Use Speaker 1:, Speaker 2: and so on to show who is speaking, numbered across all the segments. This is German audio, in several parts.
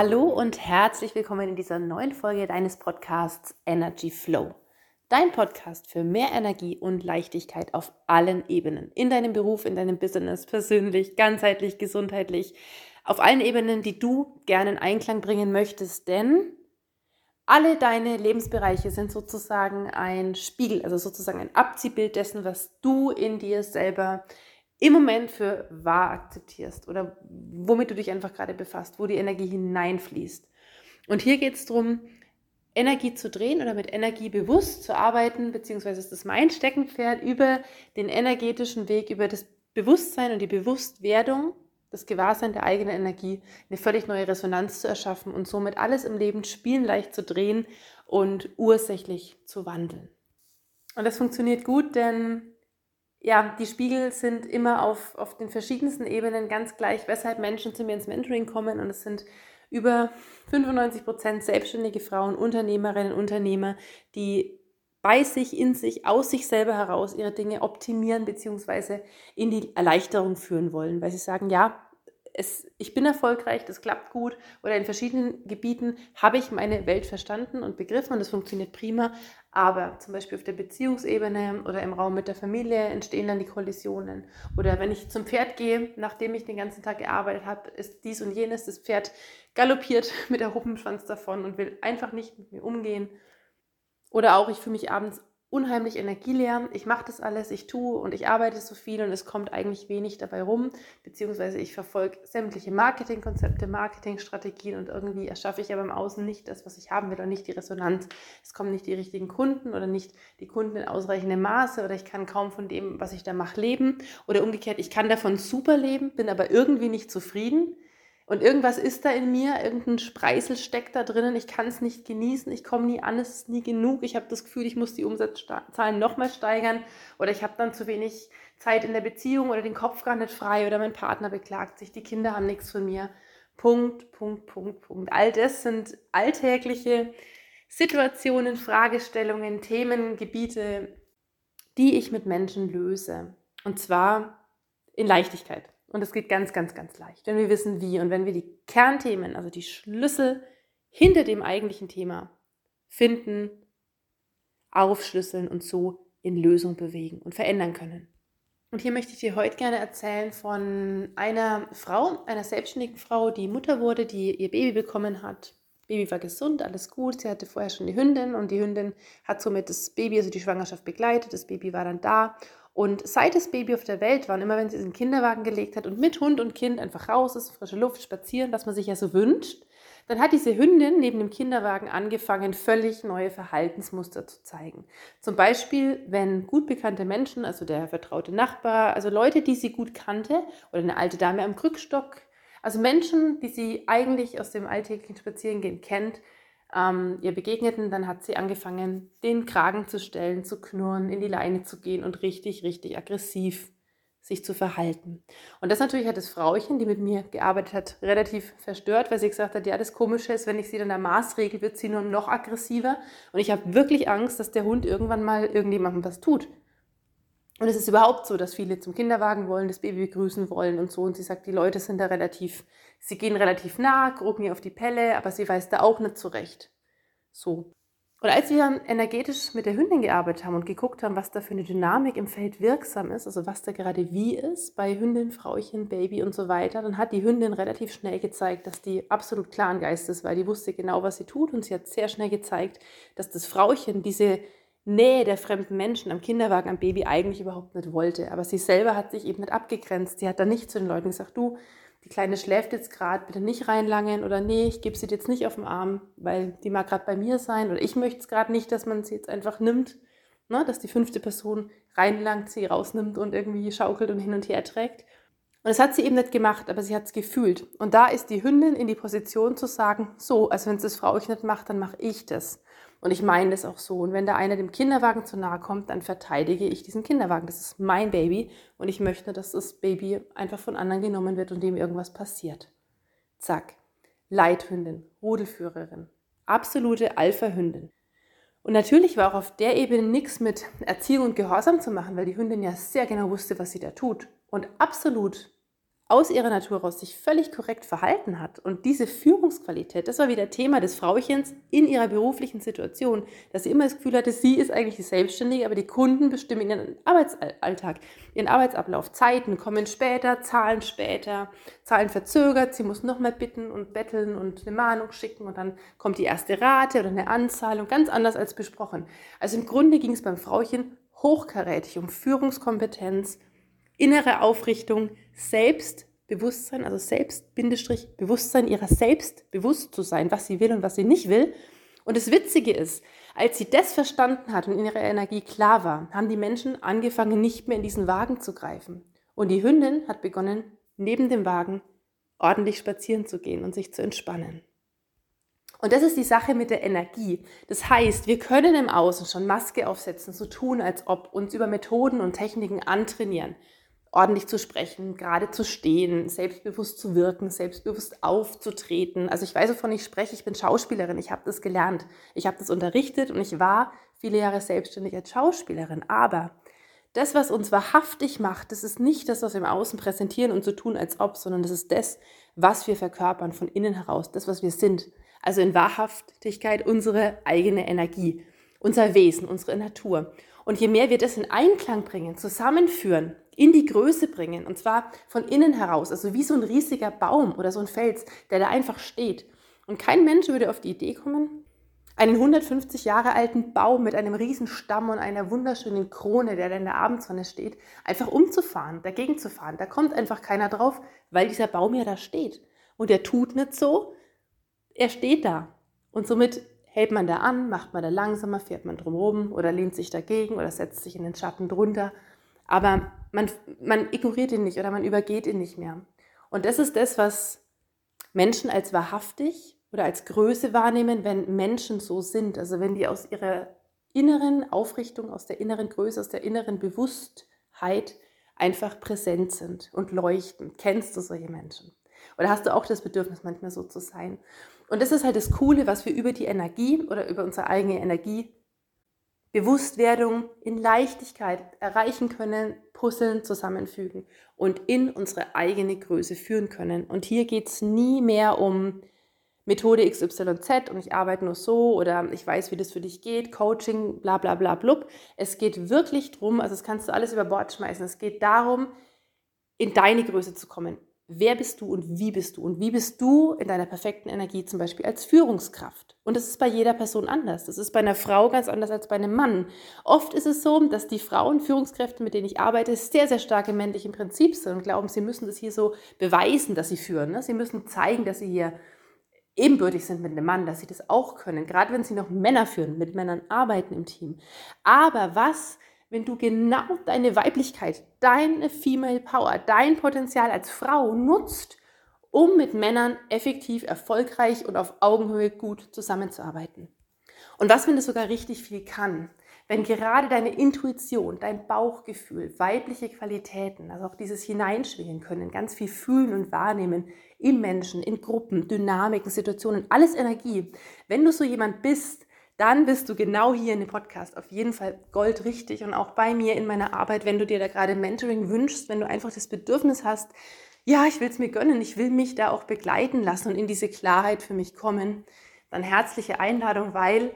Speaker 1: Hallo und herzlich willkommen in dieser neuen Folge deines Podcasts Energy Flow. Dein Podcast für mehr Energie und Leichtigkeit auf allen Ebenen. In deinem Beruf, in deinem Business, persönlich, ganzheitlich, gesundheitlich. Auf allen Ebenen, die du gerne in Einklang bringen möchtest. Denn alle deine Lebensbereiche sind sozusagen ein Spiegel, also sozusagen ein Abziehbild dessen, was du in dir selber im Moment für wahr akzeptierst oder womit du dich einfach gerade befasst, wo die Energie hineinfließt. Und hier geht es darum, Energie zu drehen oder mit Energie bewusst zu arbeiten, beziehungsweise ist das mein Steckenpferd über den energetischen Weg, über das Bewusstsein und die Bewusstwerdung, das Gewahrsein der eigenen Energie, eine völlig neue Resonanz zu erschaffen und somit alles im Leben spielen leicht zu drehen und ursächlich zu wandeln. Und das funktioniert gut, denn ja, die Spiegel sind immer auf, auf den verschiedensten Ebenen ganz gleich, weshalb Menschen zu mir ins Mentoring kommen. Und es sind über 95 Prozent selbstständige Frauen, Unternehmerinnen, Unternehmer, die bei sich, in sich, aus sich selber heraus ihre Dinge optimieren bzw. in die Erleichterung führen wollen, weil sie sagen, ja, es, ich bin erfolgreich, das klappt gut oder in verschiedenen Gebieten habe ich meine Welt verstanden und begriffen und es funktioniert prima, aber zum Beispiel auf der Beziehungsebene oder im Raum mit der Familie entstehen dann die Kollisionen. Oder wenn ich zum Pferd gehe, nachdem ich den ganzen Tag gearbeitet habe, ist dies und jenes, das Pferd galoppiert mit erhobenem Schwanz davon und will einfach nicht mit mir umgehen. Oder auch, ich fühle mich abends unheimlich energieleer. Ich mache das alles, ich tue und ich arbeite so viel und es kommt eigentlich wenig dabei rum, beziehungsweise ich verfolge sämtliche Marketingkonzepte, Marketingstrategien und irgendwie erschaffe ich aber im Außen nicht das, was ich haben will und nicht die Resonanz. Es kommen nicht die richtigen Kunden oder nicht die Kunden in ausreichendem Maße oder ich kann kaum von dem, was ich da mache, leben oder umgekehrt, ich kann davon super leben, bin aber irgendwie nicht zufrieden und irgendwas ist da in mir, irgendein Spreisel steckt da drinnen, ich kann es nicht genießen, ich komme nie an, es ist nie genug, ich habe das Gefühl, ich muss die Umsatzzahlen nochmal steigern oder ich habe dann zu wenig Zeit in der Beziehung oder den Kopf gar nicht frei oder mein Partner beklagt sich, die Kinder haben nichts von mir. Punkt, Punkt, Punkt, Punkt. All das sind alltägliche Situationen, Fragestellungen, Themen, Gebiete, die ich mit Menschen löse. Und zwar in Leichtigkeit. Und es geht ganz, ganz, ganz leicht, wenn wir wissen, wie und wenn wir die Kernthemen, also die Schlüssel hinter dem eigentlichen Thema finden, aufschlüsseln und so in Lösung bewegen und verändern können. Und hier möchte ich dir heute gerne erzählen von einer Frau, einer selbstständigen Frau, die Mutter wurde, die ihr Baby bekommen hat. Baby war gesund, alles gut. Sie hatte vorher schon die Hündin und die Hündin hat somit das Baby, also die Schwangerschaft begleitet. Das Baby war dann da und seit das Baby auf der Welt war und immer wenn sie es in den Kinderwagen gelegt hat und mit Hund und Kind einfach raus ist, frische Luft, spazieren, was man sich ja so wünscht, dann hat diese Hündin neben dem Kinderwagen angefangen, völlig neue Verhaltensmuster zu zeigen. Zum Beispiel, wenn gut bekannte Menschen, also der vertraute Nachbar, also Leute, die sie gut kannte, oder eine alte Dame am Krückstock, also Menschen, die sie eigentlich aus dem alltäglichen Spazierengehen kennt, ähm, ihr begegneten, dann hat sie angefangen, den Kragen zu stellen, zu knurren, in die Leine zu gehen und richtig, richtig aggressiv sich zu verhalten. Und das natürlich hat das Frauchen, die mit mir gearbeitet hat, relativ verstört, weil sie gesagt hat, ja, das Komische ist, wenn ich sie dann der Maßregel, wird sie nur noch aggressiver. Und ich habe wirklich Angst, dass der Hund irgendwann mal irgendjemandem was tut. Und es ist überhaupt so, dass viele zum Kinderwagen wollen, das Baby begrüßen wollen und so. Und sie sagt, die Leute sind da relativ, sie gehen relativ nah, gucken ihr auf die Pelle, aber sie weiß da auch nicht zurecht. So. Und als wir energetisch mit der Hündin gearbeitet haben und geguckt haben, was da für eine Dynamik im Feld wirksam ist, also was da gerade wie ist bei Hündin, Frauchen, Baby und so weiter, dann hat die Hündin relativ schnell gezeigt, dass die absolut klaren Geistes war. Die wusste genau, was sie tut und sie hat sehr schnell gezeigt, dass das Frauchen diese Nähe der fremden Menschen am Kinderwagen, am Baby eigentlich überhaupt nicht wollte. Aber sie selber hat sich eben nicht abgegrenzt. Sie hat dann nicht zu den Leuten gesagt, du, die Kleine schläft jetzt gerade, bitte nicht reinlangen oder nee, ich gebe sie jetzt nicht auf den Arm, weil die mag gerade bei mir sein oder ich möchte es gerade nicht, dass man sie jetzt einfach nimmt, ne, dass die fünfte Person reinlangt, sie rausnimmt und irgendwie schaukelt und hin und her trägt. Und das hat sie eben nicht gemacht, aber sie hat es gefühlt. Und da ist die Hündin in die Position zu sagen, so, also wenn es das Frau ich nicht macht, dann mache ich das. Und ich meine das auch so. Und wenn da einer dem Kinderwagen zu nahe kommt, dann verteidige ich diesen Kinderwagen. Das ist mein Baby und ich möchte, dass das Baby einfach von anderen genommen wird und dem irgendwas passiert. Zack. Leithündin, Rudelführerin, absolute Alpha-Hündin. Und natürlich war auch auf der Ebene nichts mit Erziehung und Gehorsam zu machen, weil die Hündin ja sehr genau wusste, was sie da tut. Und absolut aus ihrer Natur raus sich völlig korrekt verhalten hat und diese Führungsqualität, das war wieder Thema des Frauchens in ihrer beruflichen Situation, dass sie immer das Gefühl hatte, sie ist eigentlich die Selbstständige, aber die Kunden bestimmen ihren Arbeitsalltag, ihren Arbeitsablauf. Zeiten kommen später, Zahlen später, Zahlen verzögert, sie muss nochmal bitten und betteln und eine Mahnung schicken und dann kommt die erste Rate oder eine Anzahlung, ganz anders als besprochen. Also im Grunde ging es beim Frauchen hochkarätig um Führungskompetenz, innere Aufrichtung, Selbstbewusstsein, also Selbst-Bewusstsein ihrer selbst bewusst zu sein, was sie will und was sie nicht will. Und das Witzige ist, als sie das verstanden hat und ihre Energie klar war, haben die Menschen angefangen, nicht mehr in diesen Wagen zu greifen. Und die Hündin hat begonnen, neben dem Wagen ordentlich spazieren zu gehen und sich zu entspannen. Und das ist die Sache mit der Energie. Das heißt, wir können im Außen schon Maske aufsetzen, so tun, als ob uns über Methoden und Techniken antrainieren ordentlich zu sprechen, gerade zu stehen, selbstbewusst zu wirken, selbstbewusst aufzutreten. Also ich weiß, wovon ich spreche. Ich bin Schauspielerin. Ich habe das gelernt. Ich habe das unterrichtet und ich war viele Jahre selbstständig als Schauspielerin. Aber das, was uns wahrhaftig macht, das ist nicht das, was wir im Außen präsentieren und so tun, als ob, sondern das ist das, was wir verkörpern von innen heraus, das, was wir sind. Also in Wahrhaftigkeit unsere eigene Energie, unser Wesen, unsere Natur. Und je mehr wir das in Einklang bringen, zusammenführen, in die Größe bringen, und zwar von innen heraus, also wie so ein riesiger Baum oder so ein Fels, der da einfach steht. Und kein Mensch würde auf die Idee kommen, einen 150 Jahre alten Baum mit einem riesen Stamm und einer wunderschönen Krone, der da in der Abendsonne steht, einfach umzufahren, dagegen zu fahren. Da kommt einfach keiner drauf, weil dieser Baum ja da steht. Und er tut nicht so, er steht da. Und somit hält man da an, macht man da langsamer, fährt man drumherum oder lehnt sich dagegen oder setzt sich in den Schatten drunter. Aber man, man ignoriert ihn nicht oder man übergeht ihn nicht mehr. Und das ist das, was Menschen als wahrhaftig oder als Größe wahrnehmen, wenn Menschen so sind. Also wenn die aus ihrer inneren Aufrichtung, aus der inneren Größe, aus der inneren Bewusstheit einfach präsent sind und leuchten. Kennst du solche Menschen? Oder hast du auch das Bedürfnis, manchmal so zu sein? Und das ist halt das Coole, was wir über die Energie oder über unsere eigene Energie Bewusstwerdung in Leichtigkeit erreichen können, puzzeln, zusammenfügen und in unsere eigene Größe führen können. Und hier geht es nie mehr um Methode XYZ und ich arbeite nur so oder ich weiß, wie das für dich geht, Coaching, bla bla bla blub. Es geht wirklich darum, also das kannst du alles über Bord schmeißen, es geht darum, in deine Größe zu kommen, wer bist du und wie bist du und wie bist du in deiner perfekten Energie zum Beispiel als Führungskraft. Und das ist bei jeder Person anders. Das ist bei einer Frau ganz anders als bei einem Mann. Oft ist es so, dass die Frauen, Führungskräfte, mit denen ich arbeite, sehr, sehr stark im männlichen Prinzip sind und glauben, sie müssen das hier so beweisen, dass sie führen. Ne? Sie müssen zeigen, dass sie hier ebenbürtig sind mit einem Mann, dass sie das auch können, gerade wenn sie noch Männer führen, mit Männern arbeiten im Team. Aber was wenn du genau deine Weiblichkeit, deine Female Power, dein Potenzial als Frau nutzt, um mit Männern effektiv, erfolgreich und auf Augenhöhe gut zusammenzuarbeiten. Und was, wenn das sogar richtig viel kann? Wenn gerade deine Intuition, dein Bauchgefühl, weibliche Qualitäten, also auch dieses Hineinschwingen können, ganz viel fühlen und wahrnehmen im Menschen, in Gruppen, Dynamiken, Situationen, alles Energie. Wenn du so jemand bist, dann bist du genau hier in dem Podcast auf jeden Fall goldrichtig und auch bei mir in meiner Arbeit, wenn du dir da gerade Mentoring wünschst, wenn du einfach das Bedürfnis hast, ja, ich will es mir gönnen, ich will mich da auch begleiten lassen und in diese Klarheit für mich kommen, dann herzliche Einladung, weil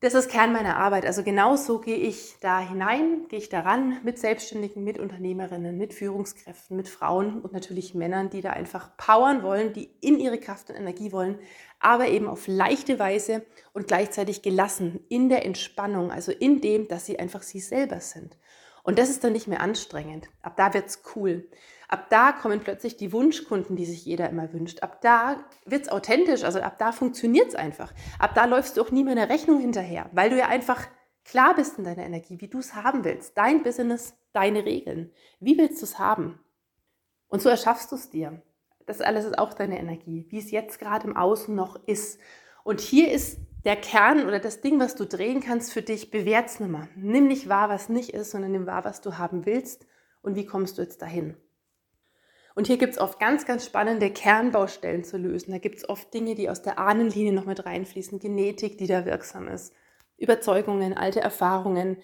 Speaker 1: das ist Kern meiner Arbeit. Also genauso gehe ich da hinein, gehe ich daran mit Selbstständigen, mit Unternehmerinnen, mit Führungskräften, mit Frauen und natürlich Männern, die da einfach powern wollen, die in ihre Kraft und Energie wollen, aber eben auf leichte Weise und gleichzeitig gelassen in der Entspannung, also in dem, dass sie einfach sie selber sind. Und das ist dann nicht mehr anstrengend. Ab da wird's cool. Ab da kommen plötzlich die Wunschkunden, die sich jeder immer wünscht. Ab da wird es authentisch, also ab da funktioniert es einfach. Ab da läufst du auch nie mehr eine Rechnung hinterher, weil du ja einfach klar bist in deiner Energie, wie du es haben willst. Dein Business, deine Regeln. Wie willst du es haben? Und so erschaffst du es dir. Das alles ist auch deine Energie, wie es jetzt gerade im Außen noch ist. Und hier ist der Kern oder das Ding, was du drehen kannst für dich, bewährt's nimmer. Nimm nicht wahr, was nicht ist, sondern nimm wahr, was du haben willst und wie kommst du jetzt dahin. Und hier gibt es oft ganz, ganz spannende Kernbaustellen zu lösen. Da gibt es oft Dinge, die aus der Ahnenlinie noch mit reinfließen, Genetik, die da wirksam ist, Überzeugungen, alte Erfahrungen,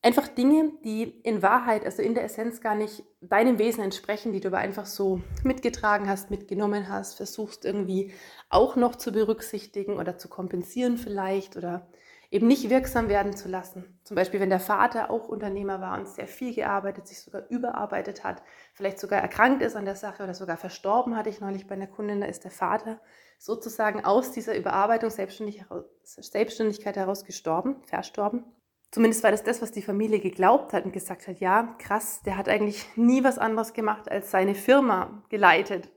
Speaker 1: Einfach Dinge, die in Wahrheit, also in der Essenz gar nicht deinem Wesen entsprechen, die du aber einfach so mitgetragen hast, mitgenommen hast, versuchst irgendwie auch noch zu berücksichtigen oder zu kompensieren vielleicht oder eben nicht wirksam werden zu lassen. Zum Beispiel, wenn der Vater auch Unternehmer war und sehr viel gearbeitet, sich sogar überarbeitet hat, vielleicht sogar erkrankt ist an der Sache oder sogar verstorben, hatte ich neulich bei einer Kundin, da ist der Vater sozusagen aus dieser Überarbeitung Selbstständigkeit heraus gestorben, verstorben. Zumindest war das das, was die Familie geglaubt hat und gesagt hat, ja, krass, der hat eigentlich nie was anderes gemacht, als seine Firma geleitet.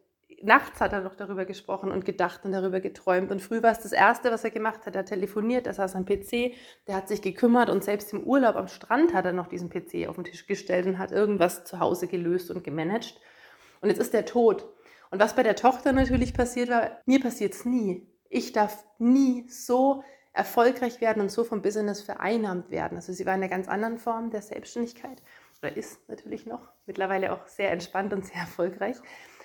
Speaker 1: Nachts hat er noch darüber gesprochen und gedacht und darüber geträumt. Und früh war es das Erste, was er gemacht hat. Er telefoniert, er saß am PC, der hat sich gekümmert und selbst im Urlaub am Strand hat er noch diesen PC auf den Tisch gestellt und hat irgendwas zu Hause gelöst und gemanagt. Und jetzt ist er tot. Und was bei der Tochter natürlich passiert war, mir passiert es nie. Ich darf nie so erfolgreich werden und so vom Business vereinnahmt werden. Also sie war in einer ganz anderen Form der Selbstständigkeit oder ist natürlich noch mittlerweile auch sehr entspannt und sehr erfolgreich.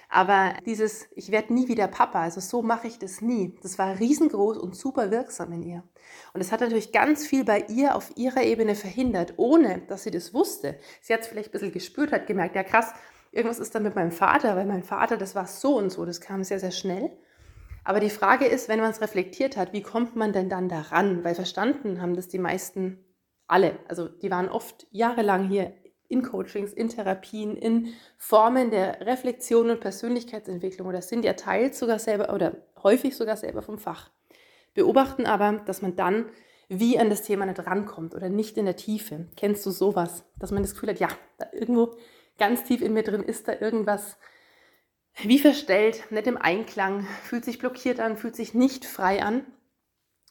Speaker 1: Aber dieses, ich werde nie wieder Papa, also so mache ich das nie, das war riesengroß und super wirksam in ihr. Und es hat natürlich ganz viel bei ihr auf ihrer Ebene verhindert, ohne dass sie das wusste. Sie hat es vielleicht ein bisschen gespürt, hat gemerkt, ja krass, irgendwas ist da mit meinem Vater, weil mein Vater, das war so und so, das kam sehr, sehr schnell. Aber die Frage ist, wenn man es reflektiert hat, wie kommt man denn dann daran? Weil verstanden haben das die meisten alle. Also die waren oft jahrelang hier in Coachings, in Therapien, in Formen der Reflexion und Persönlichkeitsentwicklung oder sind ja teils sogar selber oder häufig sogar selber vom Fach. Beobachten aber, dass man dann wie an das Thema nicht rankommt oder nicht in der Tiefe. Kennst du sowas, dass man das Gefühl hat, ja, da irgendwo ganz tief in mir drin ist da irgendwas, wie verstellt, nicht im Einklang, fühlt sich blockiert an, fühlt sich nicht frei an,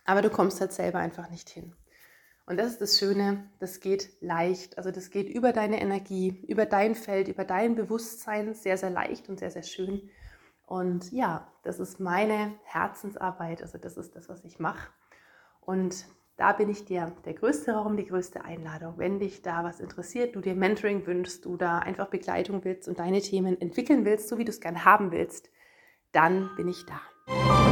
Speaker 1: aber du kommst halt selber einfach nicht hin. Und das ist das Schöne, das geht leicht, also das geht über deine Energie, über dein Feld, über dein Bewusstsein sehr, sehr leicht und sehr, sehr schön. Und ja, das ist meine Herzensarbeit, also das ist das, was ich mache. Und da bin ich dir der größte Raum, die größte Einladung. Wenn dich da was interessiert, du dir Mentoring wünschst, du da einfach Begleitung willst und deine Themen entwickeln willst, so wie du es gerne haben willst, dann bin ich da.